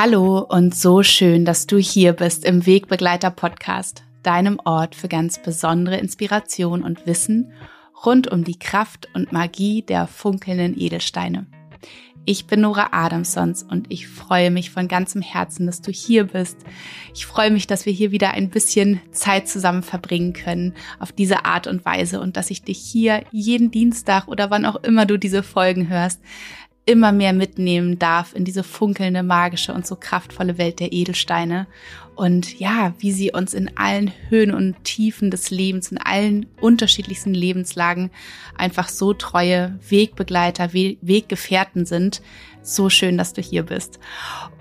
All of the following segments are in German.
Hallo und so schön, dass du hier bist im Wegbegleiter Podcast, deinem Ort für ganz besondere Inspiration und Wissen rund um die Kraft und Magie der funkelnden Edelsteine. Ich bin Nora Adamsons und ich freue mich von ganzem Herzen, dass du hier bist. Ich freue mich, dass wir hier wieder ein bisschen Zeit zusammen verbringen können auf diese Art und Weise und dass ich dich hier jeden Dienstag oder wann auch immer du diese Folgen hörst, immer mehr mitnehmen darf in diese funkelnde, magische und so kraftvolle Welt der Edelsteine. Und ja, wie sie uns in allen Höhen und Tiefen des Lebens, in allen unterschiedlichsten Lebenslagen einfach so treue Wegbegleiter, Weggefährten sind, so schön, dass du hier bist.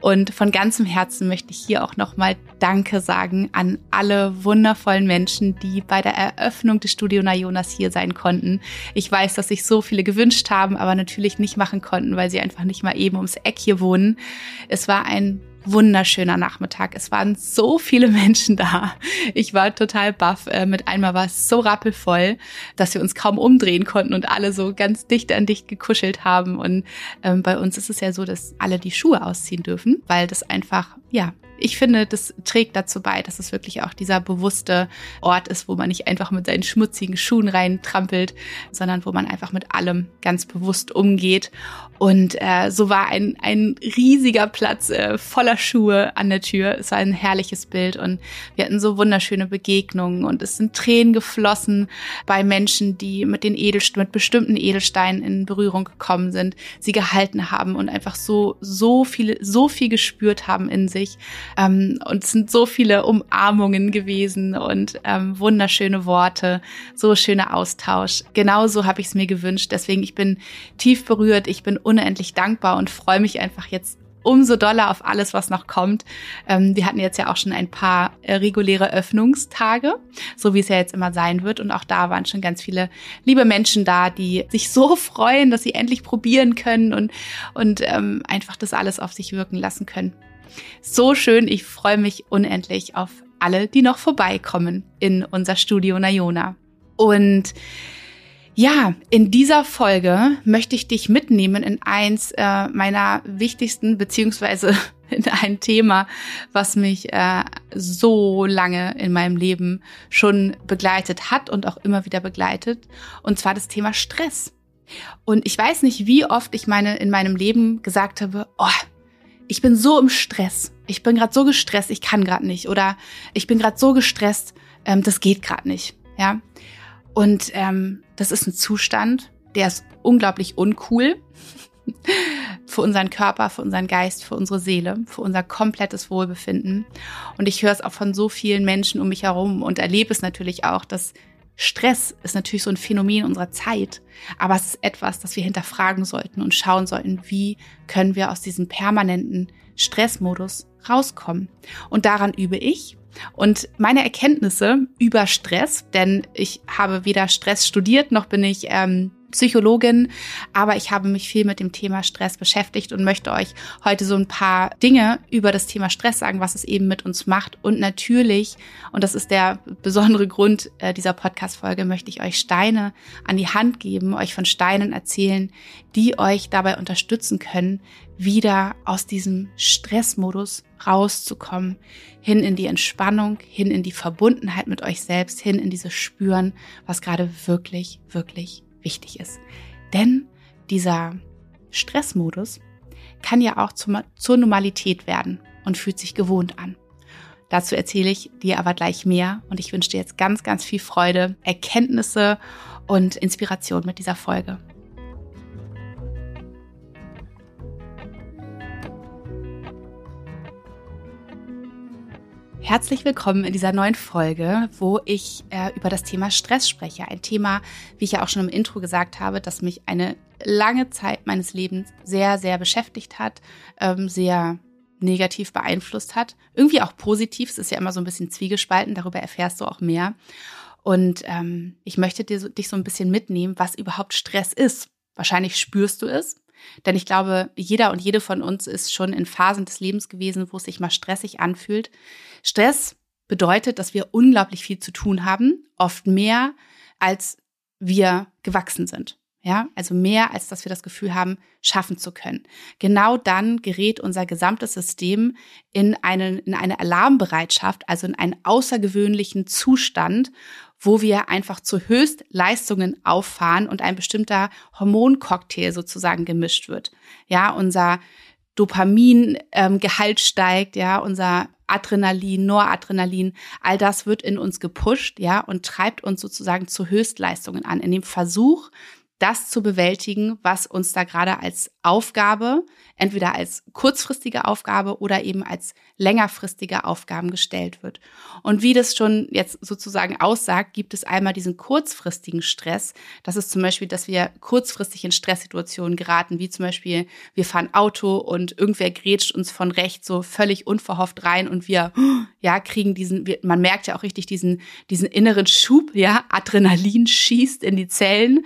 Und von ganzem Herzen möchte ich hier auch nochmal Danke sagen an alle wundervollen Menschen, die bei der Eröffnung des Studio Najonas hier sein konnten. Ich weiß, dass sich so viele gewünscht haben, aber natürlich nicht machen konnten, weil sie einfach nicht mal eben ums Eck hier wohnen. Es war ein wunderschöner Nachmittag. Es waren so viele Menschen da. Ich war total baff. Äh, mit einmal war es so rappelvoll, dass wir uns kaum umdrehen konnten und alle so ganz dicht an dicht gekuschelt haben. Und ähm, bei uns ist es ja so, dass alle die Schuhe ausziehen dürfen, weil das einfach, ja, ich finde, das trägt dazu bei, dass es wirklich auch dieser bewusste Ort ist, wo man nicht einfach mit seinen schmutzigen Schuhen reintrampelt, sondern wo man einfach mit allem ganz bewusst umgeht. Und äh, so war ein, ein riesiger Platz äh, voller Schuhe an der Tür. Es war ein herrliches Bild und wir hatten so wunderschöne Begegnungen und es sind Tränen geflossen bei Menschen, die mit den Edelsteinen, mit bestimmten Edelsteinen in Berührung gekommen sind, sie gehalten haben und einfach so, so viele, so viel gespürt haben in sich. Ähm, und es sind so viele Umarmungen gewesen und ähm, wunderschöne Worte, so schöner Austausch. Genauso habe ich es mir gewünscht. Deswegen, ich bin tief berührt, ich bin unendlich dankbar und freue mich einfach jetzt umso doller auf alles, was noch kommt. Ähm, wir hatten jetzt ja auch schon ein paar äh, reguläre Öffnungstage, so wie es ja jetzt immer sein wird. Und auch da waren schon ganz viele liebe Menschen da, die sich so freuen, dass sie endlich probieren können und, und ähm, einfach das alles auf sich wirken lassen können. So schön, ich freue mich unendlich auf alle, die noch vorbeikommen in unser Studio Nayona. Und ja, in dieser Folge möchte ich dich mitnehmen in eins äh, meiner wichtigsten, beziehungsweise in ein Thema, was mich äh, so lange in meinem Leben schon begleitet hat und auch immer wieder begleitet, und zwar das Thema Stress. Und ich weiß nicht, wie oft ich meine in meinem Leben gesagt habe, oh, ich bin so im Stress. Ich bin gerade so gestresst, ich kann gerade nicht. Oder ich bin gerade so gestresst, ähm, das geht gerade nicht. Ja. Und ähm, das ist ein Zustand, der ist unglaublich uncool für unseren Körper, für unseren Geist, für unsere Seele, für unser komplettes Wohlbefinden. Und ich höre es auch von so vielen Menschen um mich herum und erlebe es natürlich auch, dass Stress ist natürlich so ein Phänomen unserer Zeit, aber es ist etwas, das wir hinterfragen sollten und schauen sollten, wie können wir aus diesem permanenten Stressmodus rauskommen. Und daran übe ich. Und meine Erkenntnisse über Stress, denn ich habe weder Stress studiert, noch bin ich ähm, Psychologin, aber ich habe mich viel mit dem Thema Stress beschäftigt und möchte euch heute so ein paar Dinge über das Thema Stress sagen, was es eben mit uns macht. Und natürlich, und das ist der besondere Grund äh, dieser Podcast-Folge, möchte ich euch Steine an die Hand geben, euch von Steinen erzählen, die euch dabei unterstützen können, wieder aus diesem Stressmodus rauszukommen, hin in die Entspannung, hin in die Verbundenheit mit euch selbst, hin in dieses Spüren, was gerade wirklich, wirklich wichtig ist. Denn dieser Stressmodus kann ja auch zum, zur Normalität werden und fühlt sich gewohnt an. Dazu erzähle ich dir aber gleich mehr und ich wünsche dir jetzt ganz, ganz viel Freude, Erkenntnisse und Inspiration mit dieser Folge. Herzlich willkommen in dieser neuen Folge, wo ich äh, über das Thema Stress spreche. Ein Thema, wie ich ja auch schon im Intro gesagt habe, das mich eine lange Zeit meines Lebens sehr, sehr beschäftigt hat, ähm, sehr negativ beeinflusst hat. Irgendwie auch positiv. Es ist ja immer so ein bisschen zwiegespalten. Darüber erfährst du auch mehr. Und ähm, ich möchte dir dich so ein bisschen mitnehmen, was überhaupt Stress ist. Wahrscheinlich spürst du es. Denn ich glaube, jeder und jede von uns ist schon in Phasen des Lebens gewesen, wo es sich mal stressig anfühlt. Stress bedeutet, dass wir unglaublich viel zu tun haben, oft mehr, als wir gewachsen sind. Ja, also mehr als dass wir das Gefühl haben, schaffen zu können. Genau dann gerät unser gesamtes System in eine, in eine Alarmbereitschaft, also in einen außergewöhnlichen Zustand, wo wir einfach zu Höchstleistungen auffahren und ein bestimmter Hormoncocktail sozusagen gemischt wird. Ja, unser Dopamingehalt steigt, ja, unser Adrenalin, Noradrenalin, all das wird in uns gepusht, ja, und treibt uns sozusagen zu Höchstleistungen an. In dem Versuch, das zu bewältigen, was uns da gerade als Aufgabe, entweder als kurzfristige Aufgabe oder eben als längerfristige Aufgaben gestellt wird. Und wie das schon jetzt sozusagen aussagt, gibt es einmal diesen kurzfristigen Stress. Das ist zum Beispiel, dass wir kurzfristig in Stresssituationen geraten, wie zum Beispiel, wir fahren Auto und irgendwer grätscht uns von rechts so völlig unverhofft rein und wir, ja, kriegen diesen, man merkt ja auch richtig diesen, diesen inneren Schub, ja, Adrenalin schießt in die Zellen.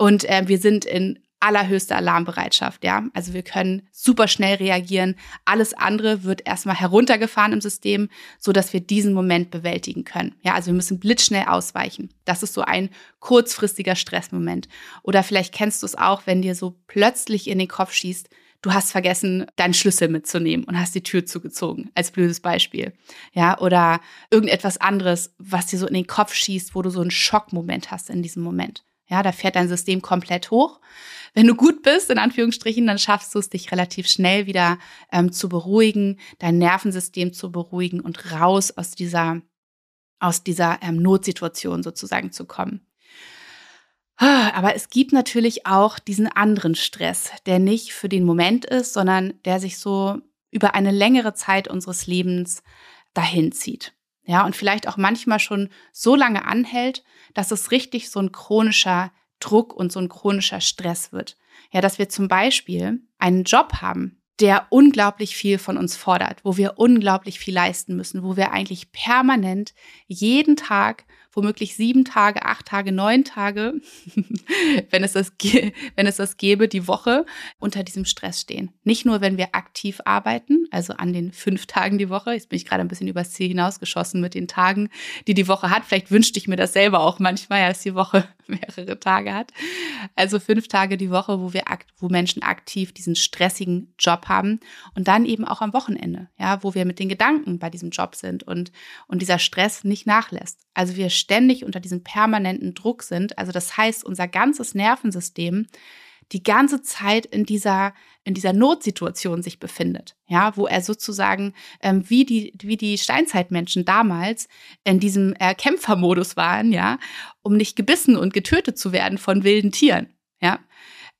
Und äh, wir sind in allerhöchster Alarmbereitschaft, ja. Also wir können super schnell reagieren. Alles andere wird erstmal heruntergefahren im System, so dass wir diesen Moment bewältigen können. Ja, also wir müssen blitzschnell ausweichen. Das ist so ein kurzfristiger Stressmoment. Oder vielleicht kennst du es auch, wenn dir so plötzlich in den Kopf schießt, du hast vergessen, deinen Schlüssel mitzunehmen und hast die Tür zugezogen, als blödes Beispiel. Ja, oder irgendetwas anderes, was dir so in den Kopf schießt, wo du so einen Schockmoment hast in diesem Moment. Ja, da fährt dein System komplett hoch. Wenn du gut bist, in Anführungsstrichen, dann schaffst du es, dich relativ schnell wieder ähm, zu beruhigen, dein Nervensystem zu beruhigen und raus aus dieser, aus dieser ähm, Notsituation sozusagen zu kommen. Aber es gibt natürlich auch diesen anderen Stress, der nicht für den Moment ist, sondern der sich so über eine längere Zeit unseres Lebens dahin zieht. Ja, und vielleicht auch manchmal schon so lange anhält, dass es richtig so ein chronischer Druck und so ein chronischer Stress wird. Ja, dass wir zum Beispiel einen Job haben, der unglaublich viel von uns fordert, wo wir unglaublich viel leisten müssen, wo wir eigentlich permanent jeden Tag womöglich sieben Tage, acht Tage, neun Tage, wenn es das, wenn es das gäbe, die Woche unter diesem Stress stehen. Nicht nur, wenn wir aktiv arbeiten, also an den fünf Tagen die Woche. Jetzt bin ich gerade ein bisschen übers Ziel hinausgeschossen mit den Tagen, die die Woche hat. Vielleicht wünschte ich mir das selber auch manchmal, dass die Woche mehrere Tage hat. Also fünf Tage die Woche, wo wir, wo Menschen aktiv diesen stressigen Job haben und dann eben auch am Wochenende, ja, wo wir mit den Gedanken bei diesem Job sind und, und dieser Stress nicht nachlässt. Also wir ständig unter diesem permanenten Druck sind. Also das heißt, unser ganzes Nervensystem die ganze Zeit in dieser in dieser Notsituation sich befindet, ja, wo er sozusagen ähm, wie die wie die Steinzeitmenschen damals in diesem äh, Kämpfermodus waren, ja, um nicht gebissen und getötet zu werden von wilden Tieren, ja.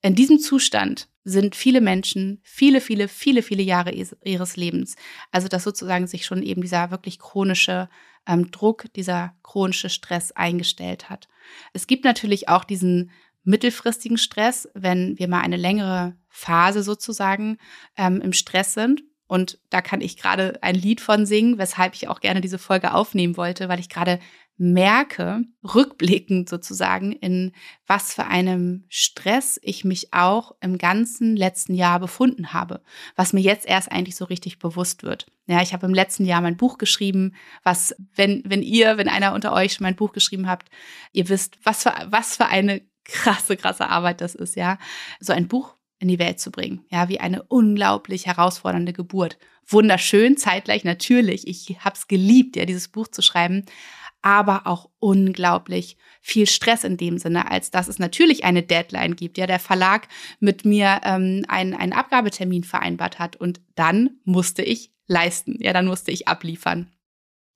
In diesem Zustand sind viele Menschen viele, viele, viele, viele Jahre ihres Lebens. Also dass sozusagen sich schon eben dieser wirklich chronische ähm, Druck, dieser chronische Stress eingestellt hat. Es gibt natürlich auch diesen mittelfristigen Stress, wenn wir mal eine längere Phase sozusagen ähm, im Stress sind. Und da kann ich gerade ein Lied von singen, weshalb ich auch gerne diese Folge aufnehmen wollte, weil ich gerade merke, rückblickend sozusagen, in was für einem Stress ich mich auch im ganzen letzten Jahr befunden habe, was mir jetzt erst eigentlich so richtig bewusst wird. Ja, ich habe im letzten Jahr mein Buch geschrieben, was, wenn, wenn ihr, wenn einer unter euch schon mein Buch geschrieben habt, ihr wisst, was für, was für eine krasse, krasse Arbeit das ist, ja, so ein Buch in die Welt zu bringen, ja, wie eine unglaublich herausfordernde Geburt. Wunderschön, zeitgleich natürlich. Ich habe es geliebt, ja, dieses Buch zu schreiben, aber auch unglaublich viel Stress in dem Sinne, als dass es natürlich eine Deadline gibt, ja, der Verlag mit mir ähm, einen, einen Abgabetermin vereinbart hat und dann musste ich leisten, ja, dann musste ich abliefern.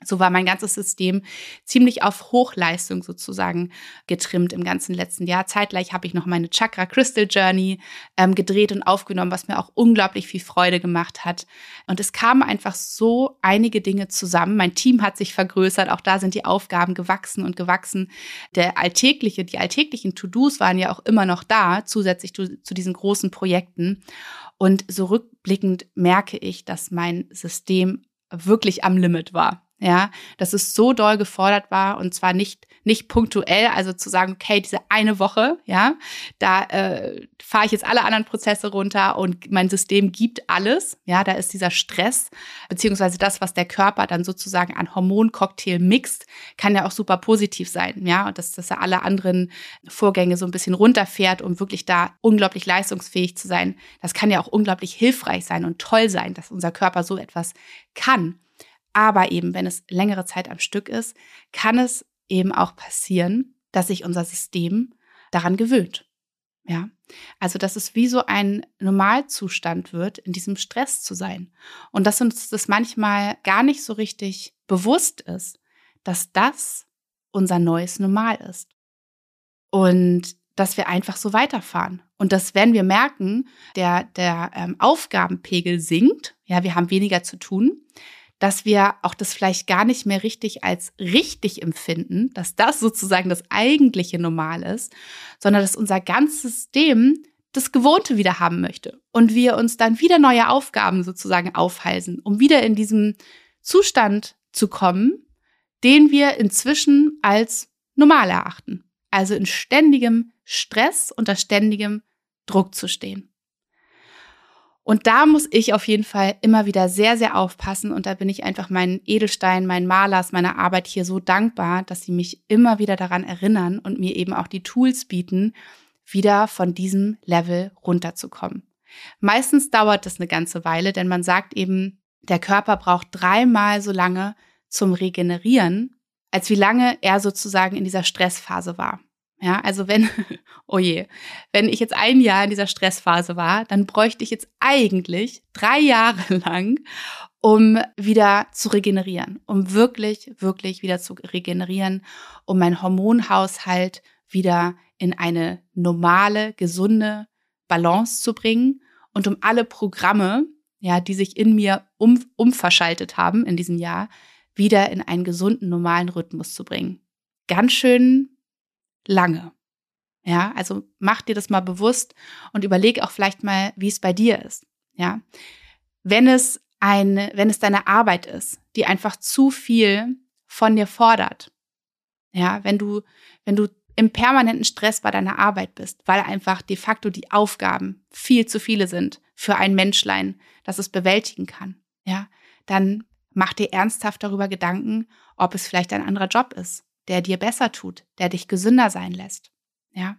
So war mein ganzes System ziemlich auf Hochleistung sozusagen getrimmt im ganzen letzten Jahr. Zeitgleich habe ich noch meine Chakra Crystal Journey ähm, gedreht und aufgenommen, was mir auch unglaublich viel Freude gemacht hat. Und es kamen einfach so einige Dinge zusammen. Mein Team hat sich vergrößert. Auch da sind die Aufgaben gewachsen und gewachsen. Der alltägliche, die alltäglichen To-Dos waren ja auch immer noch da, zusätzlich zu, zu diesen großen Projekten. Und so rückblickend merke ich, dass mein System wirklich am Limit war. Ja, dass es so doll gefordert war und zwar nicht nicht punktuell, also zu sagen, okay, diese eine Woche, ja, da äh, fahre ich jetzt alle anderen Prozesse runter und mein System gibt alles, ja, da ist dieser Stress beziehungsweise das, was der Körper dann sozusagen an Hormoncocktail mixt, kann ja auch super positiv sein, ja, und dass, dass er alle anderen Vorgänge so ein bisschen runterfährt, um wirklich da unglaublich leistungsfähig zu sein. Das kann ja auch unglaublich hilfreich sein und toll sein, dass unser Körper so etwas kann. Aber eben, wenn es längere Zeit am Stück ist, kann es eben auch passieren, dass sich unser System daran gewöhnt. Ja, also dass es wie so ein Normalzustand wird, in diesem Stress zu sein. Und dass uns das manchmal gar nicht so richtig bewusst ist, dass das unser neues Normal ist. Und dass wir einfach so weiterfahren. Und dass, wenn wir merken, der, der ähm, Aufgabenpegel sinkt, ja, wir haben weniger zu tun, dass wir auch das vielleicht gar nicht mehr richtig als richtig empfinden, dass das sozusagen das eigentliche Normal ist, sondern dass unser ganzes System das Gewohnte wieder haben möchte und wir uns dann wieder neue Aufgaben sozusagen aufhalsen, um wieder in diesem Zustand zu kommen, den wir inzwischen als normal erachten. Also in ständigem Stress, unter ständigem Druck zu stehen. Und da muss ich auf jeden Fall immer wieder sehr, sehr aufpassen. Und da bin ich einfach meinen Edelstein, meinen Malers, meiner Arbeit hier so dankbar, dass sie mich immer wieder daran erinnern und mir eben auch die Tools bieten, wieder von diesem Level runterzukommen. Meistens dauert das eine ganze Weile, denn man sagt eben, der Körper braucht dreimal so lange zum Regenerieren, als wie lange er sozusagen in dieser Stressphase war. Ja, also wenn, oh je, wenn ich jetzt ein Jahr in dieser Stressphase war, dann bräuchte ich jetzt eigentlich drei Jahre lang, um wieder zu regenerieren, um wirklich, wirklich wieder zu regenerieren, um meinen Hormonhaushalt wieder in eine normale, gesunde Balance zu bringen und um alle Programme, ja, die sich in mir um, umverschaltet haben in diesem Jahr, wieder in einen gesunden, normalen Rhythmus zu bringen. Ganz schön lange. Ja, also mach dir das mal bewusst und überleg auch vielleicht mal, wie es bei dir ist. Ja, wenn es eine, wenn es deine Arbeit ist, die einfach zu viel von dir fordert. Ja, wenn du, wenn du im permanenten Stress bei deiner Arbeit bist, weil einfach de facto die Aufgaben viel zu viele sind für ein Menschlein, das es bewältigen kann. Ja, dann mach dir ernsthaft darüber Gedanken, ob es vielleicht ein anderer Job ist, der dir besser tut, der dich gesünder sein lässt. Ja.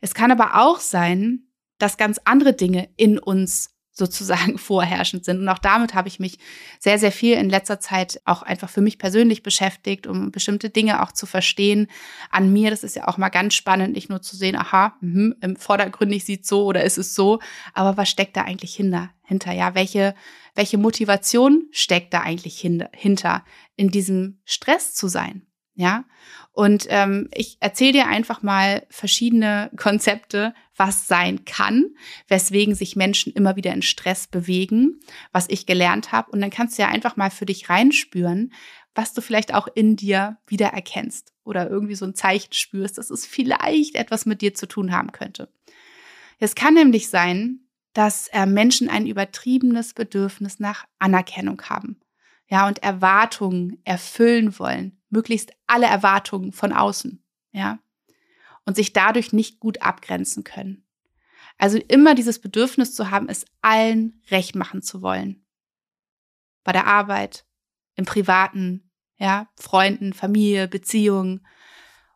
Es kann aber auch sein, dass ganz andere Dinge in uns sozusagen vorherrschend sind. Und auch damit habe ich mich sehr, sehr viel in letzter Zeit auch einfach für mich persönlich beschäftigt, um bestimmte Dinge auch zu verstehen an mir. Das ist ja auch mal ganz spannend, nicht nur zu sehen, aha, mh, im Vordergründig sieht so oder ist es so, aber was steckt da eigentlich hinter? hinter? Ja, welche, welche Motivation steckt da eigentlich hinter, in diesem Stress zu sein? Ja, und ähm, ich erzähle dir einfach mal verschiedene Konzepte, was sein kann, weswegen sich Menschen immer wieder in Stress bewegen, was ich gelernt habe. Und dann kannst du ja einfach mal für dich reinspüren, was du vielleicht auch in dir wieder erkennst oder irgendwie so ein Zeichen spürst, dass es vielleicht etwas mit dir zu tun haben könnte. Es kann nämlich sein, dass äh, Menschen ein übertriebenes Bedürfnis nach Anerkennung haben. Ja, und Erwartungen erfüllen wollen, möglichst alle Erwartungen von außen, ja, und sich dadurch nicht gut abgrenzen können. Also immer dieses Bedürfnis zu haben, es allen recht machen zu wollen. Bei der Arbeit, im Privaten, ja, Freunden, Familie, Beziehungen.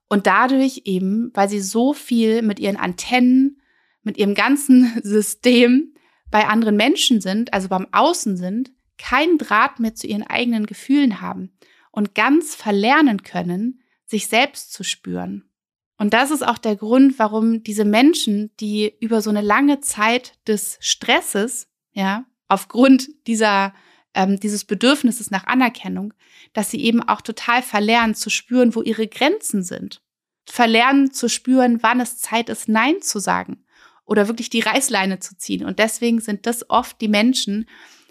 Und dadurch eben, weil sie so viel mit ihren Antennen, mit ihrem ganzen System bei anderen Menschen sind, also beim Außen sind, keinen Draht mehr zu ihren eigenen Gefühlen haben und ganz verlernen können, sich selbst zu spüren. Und das ist auch der Grund, warum diese Menschen, die über so eine lange Zeit des Stresses, ja, aufgrund dieser ähm, dieses Bedürfnisses nach Anerkennung, dass sie eben auch total verlernen zu spüren, wo ihre Grenzen sind. Verlernen zu spüren, wann es Zeit ist, Nein zu sagen oder wirklich die Reißleine zu ziehen. Und deswegen sind das oft die Menschen,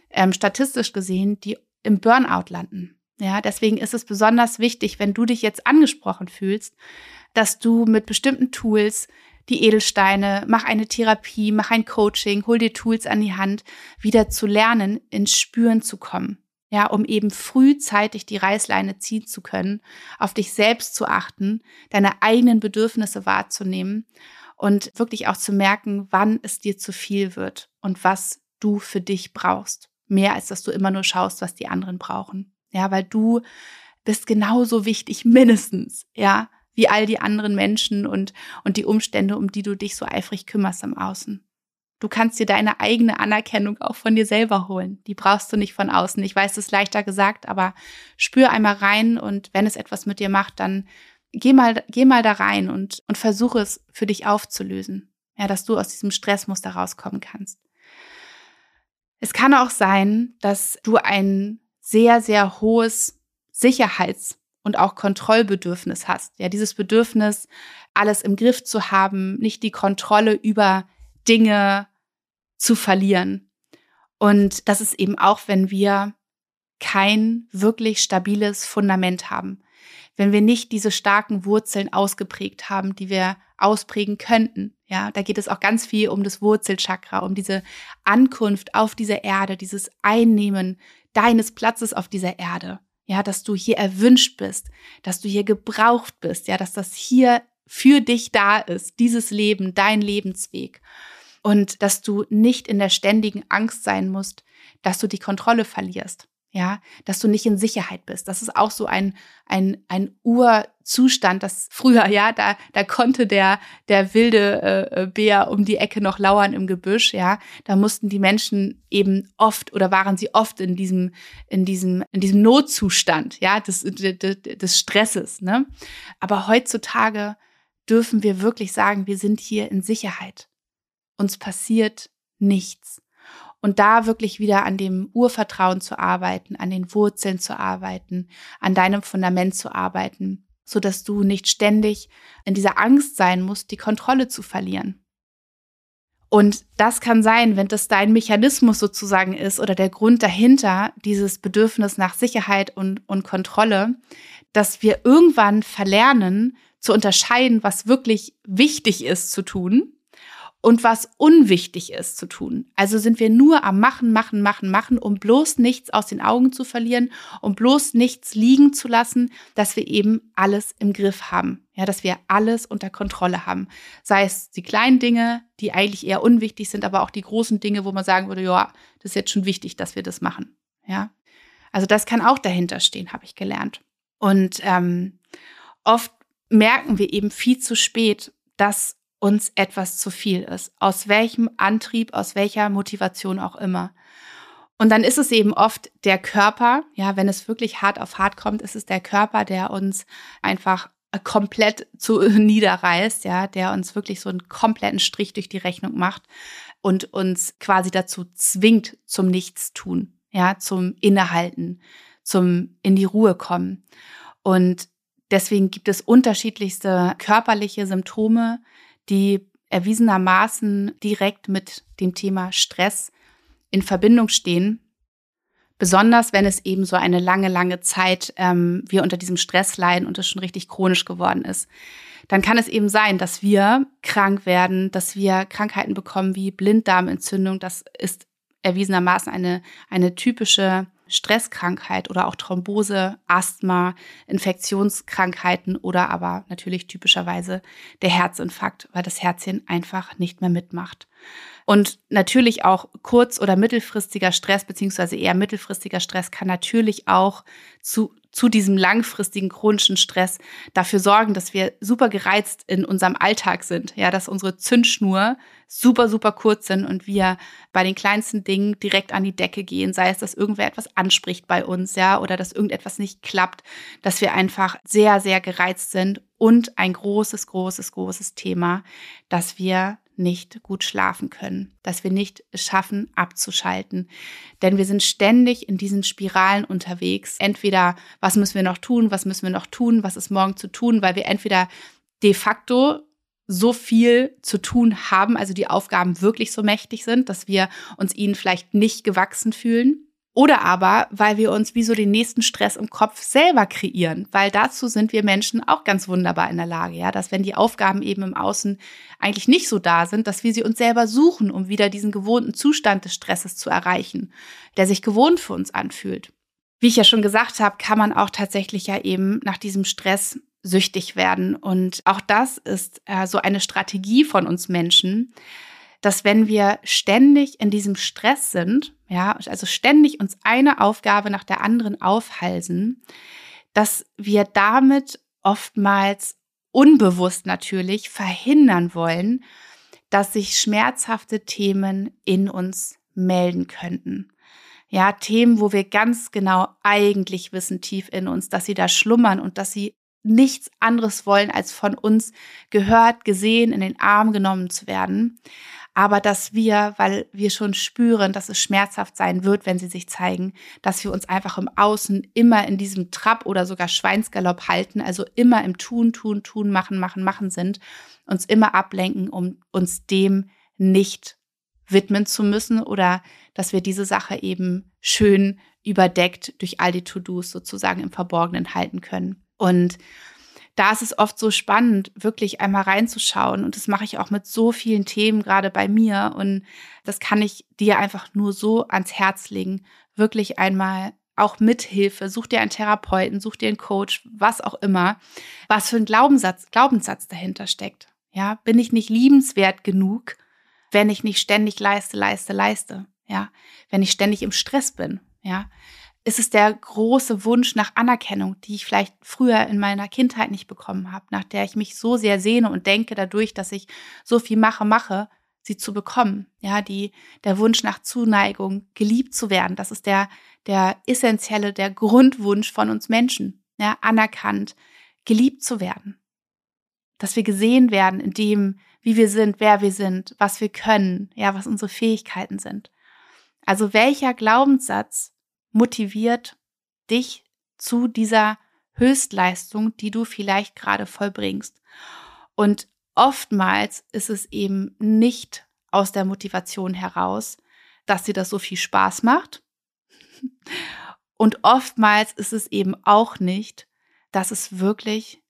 ähm, statistisch gesehen, die im Burnout landen. Ja, deswegen ist es besonders wichtig, wenn du dich jetzt angesprochen fühlst, dass du mit bestimmten Tools die Edelsteine, mach eine Therapie, mach ein Coaching, hol dir Tools an die Hand, wieder zu lernen, ins Spüren zu kommen. ja, um eben frühzeitig die Reißleine ziehen zu können, auf dich selbst zu achten, deine eigenen Bedürfnisse wahrzunehmen und wirklich auch zu merken, wann es dir zu viel wird und was du für dich brauchst. Mehr als dass du immer nur schaust, was die anderen brauchen. Ja, weil du bist genauso wichtig, mindestens, ja, wie all die anderen Menschen und, und die Umstände, um die du dich so eifrig kümmerst im Außen. Du kannst dir deine eigene Anerkennung auch von dir selber holen. Die brauchst du nicht von außen. Ich weiß, es ist leichter gesagt, aber spür einmal rein und wenn es etwas mit dir macht, dann geh mal, geh mal da rein und, und versuche es für dich aufzulösen. Ja, dass du aus diesem Stressmuster rauskommen kannst. Es kann auch sein, dass du ein sehr, sehr hohes Sicherheits- und auch Kontrollbedürfnis hast. Ja, dieses Bedürfnis, alles im Griff zu haben, nicht die Kontrolle über Dinge zu verlieren. Und das ist eben auch, wenn wir kein wirklich stabiles Fundament haben. Wenn wir nicht diese starken Wurzeln ausgeprägt haben, die wir ausprägen könnten. Ja, da geht es auch ganz viel um das Wurzelchakra, um diese Ankunft auf dieser Erde, dieses Einnehmen deines Platzes auf dieser Erde. Ja, dass du hier erwünscht bist, dass du hier gebraucht bist, ja, dass das hier für dich da ist, dieses Leben, dein Lebensweg und dass du nicht in der ständigen Angst sein musst, dass du die Kontrolle verlierst. Ja, dass du nicht in Sicherheit bist. Das ist auch so ein, ein, ein Urzustand, das früher, ja, da, da konnte der, der wilde äh, äh, Bär um die Ecke noch lauern im Gebüsch, ja. Da mussten die Menschen eben oft oder waren sie oft in diesem, in diesem, in diesem Notzustand, ja, des, des, des Stresses, ne. Aber heutzutage dürfen wir wirklich sagen, wir sind hier in Sicherheit uns passiert nichts. Und da wirklich wieder an dem Urvertrauen zu arbeiten, an den Wurzeln zu arbeiten, an deinem Fundament zu arbeiten, so dass du nicht ständig in dieser Angst sein musst, die Kontrolle zu verlieren. Und das kann sein, wenn das dein Mechanismus sozusagen ist oder der Grund dahinter, dieses Bedürfnis nach Sicherheit und, und Kontrolle, dass wir irgendwann verlernen zu unterscheiden, was wirklich wichtig ist zu tun und was unwichtig ist zu tun. Also sind wir nur am Machen, Machen, Machen, Machen, um bloß nichts aus den Augen zu verlieren, um bloß nichts liegen zu lassen, dass wir eben alles im Griff haben. Ja, dass wir alles unter Kontrolle haben. Sei es die kleinen Dinge, die eigentlich eher unwichtig sind, aber auch die großen Dinge, wo man sagen würde, ja, das ist jetzt schon wichtig, dass wir das machen. Ja, also das kann auch dahinter stehen, habe ich gelernt. Und ähm, oft merken wir eben viel zu spät, dass uns etwas zu viel ist. Aus welchem Antrieb, aus welcher Motivation auch immer. Und dann ist es eben oft der Körper, ja, wenn es wirklich hart auf hart kommt, ist es der Körper, der uns einfach komplett zu niederreißt, ja, der uns wirklich so einen kompletten Strich durch die Rechnung macht und uns quasi dazu zwingt zum Nichtstun, ja, zum Innehalten, zum in die Ruhe kommen. Und deswegen gibt es unterschiedlichste körperliche Symptome, die erwiesenermaßen direkt mit dem Thema Stress in Verbindung stehen. Besonders wenn es eben so eine lange, lange Zeit ähm, wir unter diesem Stress leiden und es schon richtig chronisch geworden ist. Dann kann es eben sein, dass wir krank werden, dass wir Krankheiten bekommen wie Blinddarmentzündung. Das ist erwiesenermaßen eine, eine typische Stresskrankheit oder auch Thrombose, Asthma, Infektionskrankheiten oder aber natürlich typischerweise der Herzinfarkt, weil das Herzchen einfach nicht mehr mitmacht. Und natürlich auch kurz- oder mittelfristiger Stress, beziehungsweise eher mittelfristiger Stress kann natürlich auch zu, zu diesem langfristigen chronischen Stress dafür sorgen, dass wir super gereizt in unserem Alltag sind. Ja, dass unsere Zündschnur super, super kurz sind und wir bei den kleinsten Dingen direkt an die Decke gehen, sei es, dass irgendwer etwas anspricht bei uns, ja, oder dass irgendetwas nicht klappt, dass wir einfach sehr, sehr gereizt sind und ein großes, großes, großes Thema, dass wir nicht gut schlafen können, dass wir nicht es schaffen, abzuschalten. Denn wir sind ständig in diesen Spiralen unterwegs. Entweder, was müssen wir noch tun, was müssen wir noch tun, was ist morgen zu tun, weil wir entweder de facto so viel zu tun haben, also die Aufgaben wirklich so mächtig sind, dass wir uns ihnen vielleicht nicht gewachsen fühlen oder aber, weil wir uns wie so den nächsten Stress im Kopf selber kreieren, weil dazu sind wir Menschen auch ganz wunderbar in der Lage, ja, dass wenn die Aufgaben eben im Außen eigentlich nicht so da sind, dass wir sie uns selber suchen, um wieder diesen gewohnten Zustand des Stresses zu erreichen, der sich gewohnt für uns anfühlt. wie ich ja schon gesagt habe, kann man auch tatsächlich ja eben nach diesem Stress süchtig werden. Und auch das ist äh, so eine Strategie von uns Menschen, dass wenn wir ständig in diesem Stress sind, ja, also ständig uns eine Aufgabe nach der anderen aufhalsen, dass wir damit oftmals unbewusst natürlich verhindern wollen, dass sich schmerzhafte Themen in uns melden könnten. Ja, Themen, wo wir ganz genau eigentlich wissen tief in uns, dass sie da schlummern und dass sie nichts anderes wollen, als von uns gehört, gesehen, in den Arm genommen zu werden. Aber dass wir, weil wir schon spüren, dass es schmerzhaft sein wird, wenn sie sich zeigen, dass wir uns einfach im Außen immer in diesem Trab oder sogar Schweinsgalopp halten, also immer im Tun, Tun, Tun, Machen, Machen, Machen sind, uns immer ablenken, um uns dem nicht widmen zu müssen oder dass wir diese Sache eben schön überdeckt durch all die To-Dos sozusagen im Verborgenen halten können. Und da ist es oft so spannend, wirklich einmal reinzuschauen. Und das mache ich auch mit so vielen Themen, gerade bei mir. Und das kann ich dir einfach nur so ans Herz legen. Wirklich einmal auch Mithilfe. Such dir einen Therapeuten, such dir einen Coach, was auch immer. Was für ein Glaubenssatz, Glaubenssatz dahinter steckt. Ja, bin ich nicht liebenswert genug, wenn ich nicht ständig leiste, leiste, leiste? Ja, wenn ich ständig im Stress bin. Ja, ist es der große Wunsch nach Anerkennung, die ich vielleicht früher in meiner Kindheit nicht bekommen habe, nach der ich mich so sehr sehne und denke dadurch, dass ich so viel mache, mache, sie zu bekommen. Ja, die, der Wunsch nach Zuneigung, geliebt zu werden, das ist der, der essentielle, der Grundwunsch von uns Menschen. Ja, anerkannt, geliebt zu werden. Dass wir gesehen werden in dem, wie wir sind, wer wir sind, was wir können, ja, was unsere Fähigkeiten sind. Also welcher Glaubenssatz motiviert dich zu dieser Höchstleistung, die du vielleicht gerade vollbringst. Und oftmals ist es eben nicht aus der Motivation heraus, dass dir das so viel Spaß macht. Und oftmals ist es eben auch nicht, dass es wirklich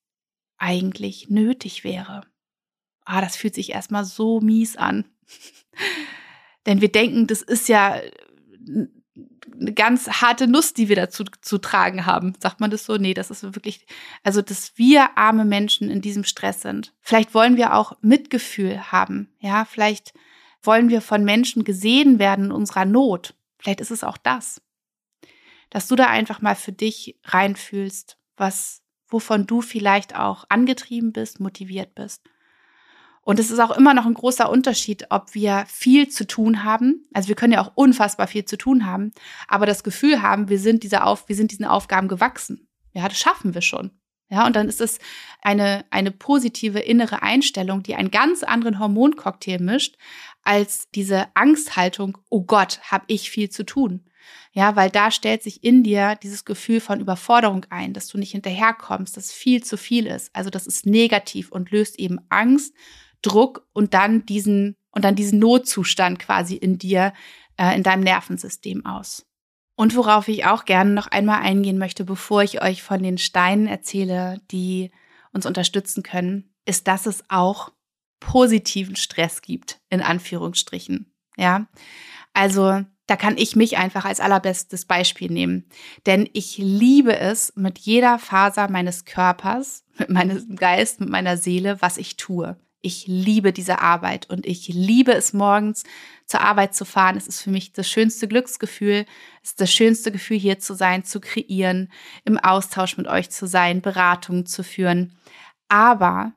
eigentlich nötig wäre. Ah, das fühlt sich erstmal so mies an. Denn wir denken, das ist ja eine ganz harte Nuss, die wir dazu zu tragen haben. Sagt man das so? Nee, das ist wirklich, also, dass wir arme Menschen in diesem Stress sind. Vielleicht wollen wir auch Mitgefühl haben. Ja, vielleicht wollen wir von Menschen gesehen werden in unserer Not. Vielleicht ist es auch das. Dass du da einfach mal für dich reinfühlst, was, wovon du vielleicht auch angetrieben bist, motiviert bist. Und es ist auch immer noch ein großer Unterschied, ob wir viel zu tun haben. Also wir können ja auch unfassbar viel zu tun haben, aber das Gefühl haben, wir sind diese Auf, wir sind diesen Aufgaben gewachsen. Ja, das schaffen wir schon. Ja, und dann ist es eine, eine positive innere Einstellung, die einen ganz anderen Hormoncocktail mischt, als diese Angsthaltung, oh Gott, habe ich viel zu tun. Ja, weil da stellt sich in dir dieses Gefühl von Überforderung ein, dass du nicht hinterherkommst, dass viel zu viel ist. Also das ist negativ und löst eben Angst, Druck und dann diesen und dann diesen Notzustand quasi in dir, äh, in deinem Nervensystem aus. Und worauf ich auch gerne noch einmal eingehen möchte, bevor ich euch von den Steinen erzähle, die uns unterstützen können, ist, dass es auch positiven Stress gibt, in Anführungsstrichen. Ja, also da kann ich mich einfach als allerbestes Beispiel nehmen. Denn ich liebe es mit jeder Faser meines Körpers, mit meinem Geist, mit meiner Seele, was ich tue. Ich liebe diese Arbeit und ich liebe es morgens zur Arbeit zu fahren. Es ist für mich das schönste Glücksgefühl. Es ist das schönste Gefühl, hier zu sein, zu kreieren, im Austausch mit euch zu sein, Beratungen zu führen. Aber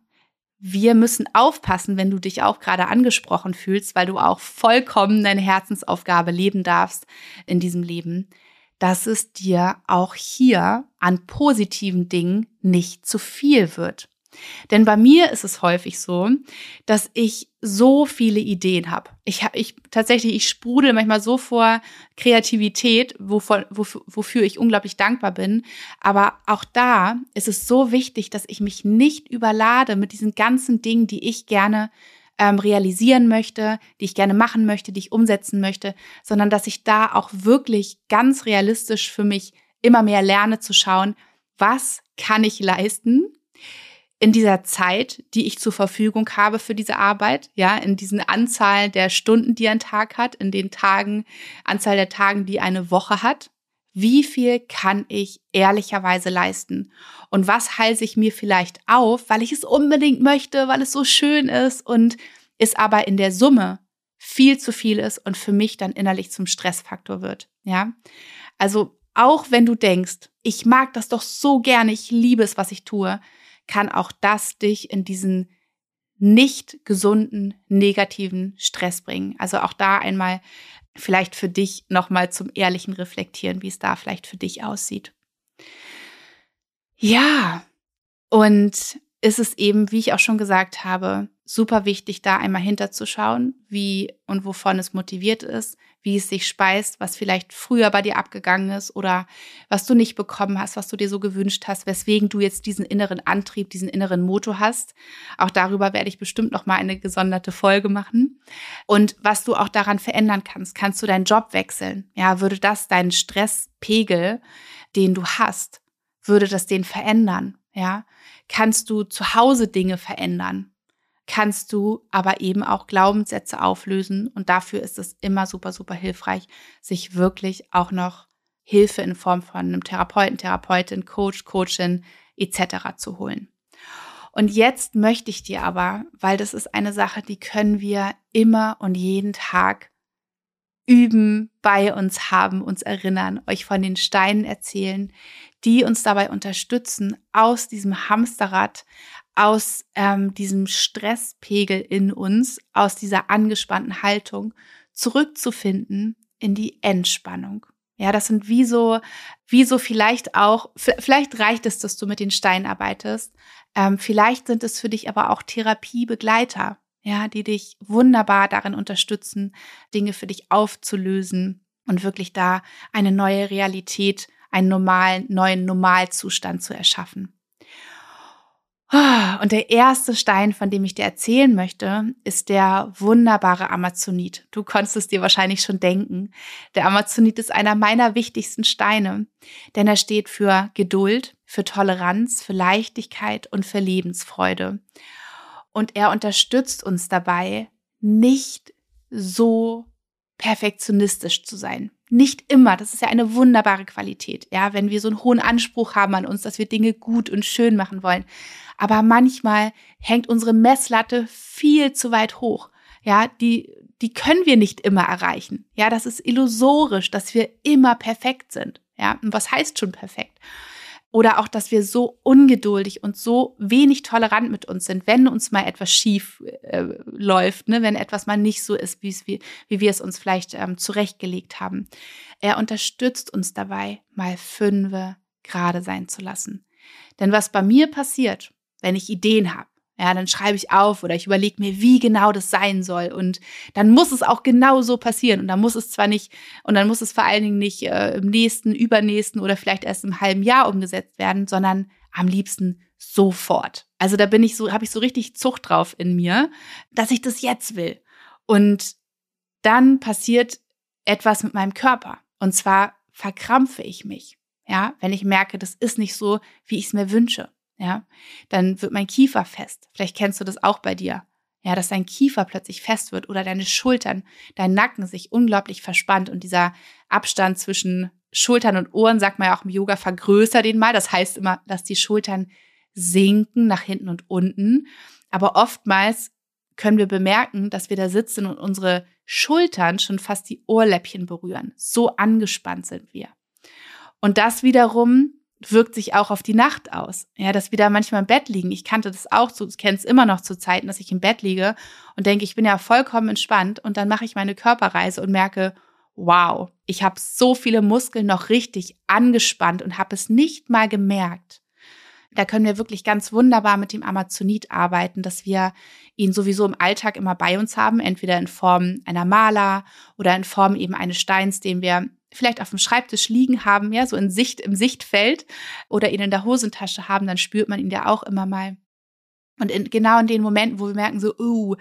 wir müssen aufpassen, wenn du dich auch gerade angesprochen fühlst, weil du auch vollkommen deine Herzensaufgabe leben darfst in diesem Leben, dass es dir auch hier an positiven Dingen nicht zu viel wird. Denn bei mir ist es häufig so, dass ich so viele Ideen habe. Ich, ich tatsächlich, ich sprudel manchmal so vor Kreativität, wofür, wofür ich unglaublich dankbar bin. Aber auch da ist es so wichtig, dass ich mich nicht überlade mit diesen ganzen Dingen, die ich gerne ähm, realisieren möchte, die ich gerne machen möchte, die ich umsetzen möchte, sondern dass ich da auch wirklich ganz realistisch für mich immer mehr lerne zu schauen, was kann ich leisten in dieser Zeit, die ich zur Verfügung habe für diese Arbeit, ja, in diesen Anzahl der Stunden, die ein Tag hat, in den Tagen, Anzahl der Tagen, die eine Woche hat, Wie viel kann ich ehrlicherweise leisten? Und was halte ich mir vielleicht auf, weil ich es unbedingt möchte, weil es so schön ist und es aber in der Summe viel zu viel ist und für mich dann innerlich zum Stressfaktor wird. Ja, also auch wenn du denkst, ich mag das doch so gerne, ich liebe es, was ich tue, kann auch das dich in diesen nicht gesunden, negativen Stress bringen. Also auch da einmal vielleicht für dich nochmal zum ehrlichen Reflektieren, wie es da vielleicht für dich aussieht. Ja, und ist es eben, wie ich auch schon gesagt habe, super wichtig, da einmal hinterzuschauen, wie und wovon es motiviert ist, wie es sich speist, was vielleicht früher bei dir abgegangen ist oder was du nicht bekommen hast, was du dir so gewünscht hast, weswegen du jetzt diesen inneren Antrieb, diesen inneren Motor hast. Auch darüber werde ich bestimmt noch mal eine gesonderte Folge machen. Und was du auch daran verändern kannst, kannst du deinen Job wechseln? Ja, würde das deinen Stresspegel, den du hast, würde das den verändern? Ja, kannst du zu Hause Dinge verändern, kannst du aber eben auch Glaubenssätze auflösen und dafür ist es immer super, super hilfreich, sich wirklich auch noch Hilfe in Form von einem Therapeuten, Therapeutin, Coach, Coachin etc. zu holen. Und jetzt möchte ich dir aber, weil das ist eine Sache, die können wir immer und jeden Tag üben, bei uns haben, uns erinnern, euch von den Steinen erzählen, die uns dabei unterstützen, aus diesem Hamsterrad, aus ähm, diesem Stresspegel in uns, aus dieser angespannten Haltung zurückzufinden in die Entspannung. Ja, das sind wie so, wie so vielleicht auch, vielleicht reicht es, dass du mit den Steinen arbeitest. Ähm, vielleicht sind es für dich aber auch Therapiebegleiter, ja, die dich wunderbar darin unterstützen, Dinge für dich aufzulösen und wirklich da eine neue Realität einen normalen, neuen Normalzustand zu erschaffen. Und der erste Stein, von dem ich dir erzählen möchte, ist der wunderbare Amazonit. Du konntest es dir wahrscheinlich schon denken. Der Amazonit ist einer meiner wichtigsten Steine, denn er steht für Geduld, für Toleranz, für Leichtigkeit und für Lebensfreude. Und er unterstützt uns dabei, nicht so perfektionistisch zu sein. Nicht immer, das ist ja eine wunderbare Qualität, ja, wenn wir so einen hohen Anspruch haben an uns, dass wir Dinge gut und schön machen wollen. Aber manchmal hängt unsere Messlatte viel zu weit hoch. Ja, die, die können wir nicht immer erreichen. Ja, das ist illusorisch, dass wir immer perfekt sind. Ja, und was heißt schon perfekt? Oder auch, dass wir so ungeduldig und so wenig tolerant mit uns sind, wenn uns mal etwas schief äh, läuft, ne? wenn etwas mal nicht so ist, wie, wie wir es uns vielleicht ähm, zurechtgelegt haben. Er unterstützt uns dabei, mal fünfe gerade sein zu lassen. Denn was bei mir passiert, wenn ich Ideen habe, ja, dann schreibe ich auf oder ich überlege mir, wie genau das sein soll. Und dann muss es auch genau so passieren. Und dann muss es zwar nicht, und dann muss es vor allen Dingen nicht äh, im nächsten, übernächsten oder vielleicht erst im halben Jahr umgesetzt werden, sondern am liebsten sofort. Also da bin ich so, habe ich so richtig Zucht drauf in mir, dass ich das jetzt will. Und dann passiert etwas mit meinem Körper. Und zwar verkrampfe ich mich. Ja, wenn ich merke, das ist nicht so, wie ich es mir wünsche ja, dann wird mein Kiefer fest. Vielleicht kennst du das auch bei dir. Ja, dass dein Kiefer plötzlich fest wird oder deine Schultern, dein Nacken sich unglaublich verspannt und dieser Abstand zwischen Schultern und Ohren, sagt man ja auch im Yoga, vergrößert den mal. Das heißt immer, dass die Schultern sinken nach hinten und unten. Aber oftmals können wir bemerken, dass wir da sitzen und unsere Schultern schon fast die Ohrläppchen berühren. So angespannt sind wir. Und das wiederum wirkt sich auch auf die Nacht aus. Ja, dass wir da manchmal im Bett liegen. Ich kannte das auch so, kenne es immer noch zu Zeiten, dass ich im Bett liege und denke, ich bin ja vollkommen entspannt und dann mache ich meine Körperreise und merke, wow, ich habe so viele Muskeln noch richtig angespannt und habe es nicht mal gemerkt. Da können wir wirklich ganz wunderbar mit dem Amazonit arbeiten, dass wir ihn sowieso im Alltag immer bei uns haben, entweder in Form einer Maler oder in Form eben eines Steins, den wir vielleicht auf dem Schreibtisch liegen haben, ja, so in Sicht, im Sichtfeld oder ihn in der Hosentasche haben, dann spürt man ihn ja auch immer mal. Und in, genau in den Momenten, wo wir merken, so, uh,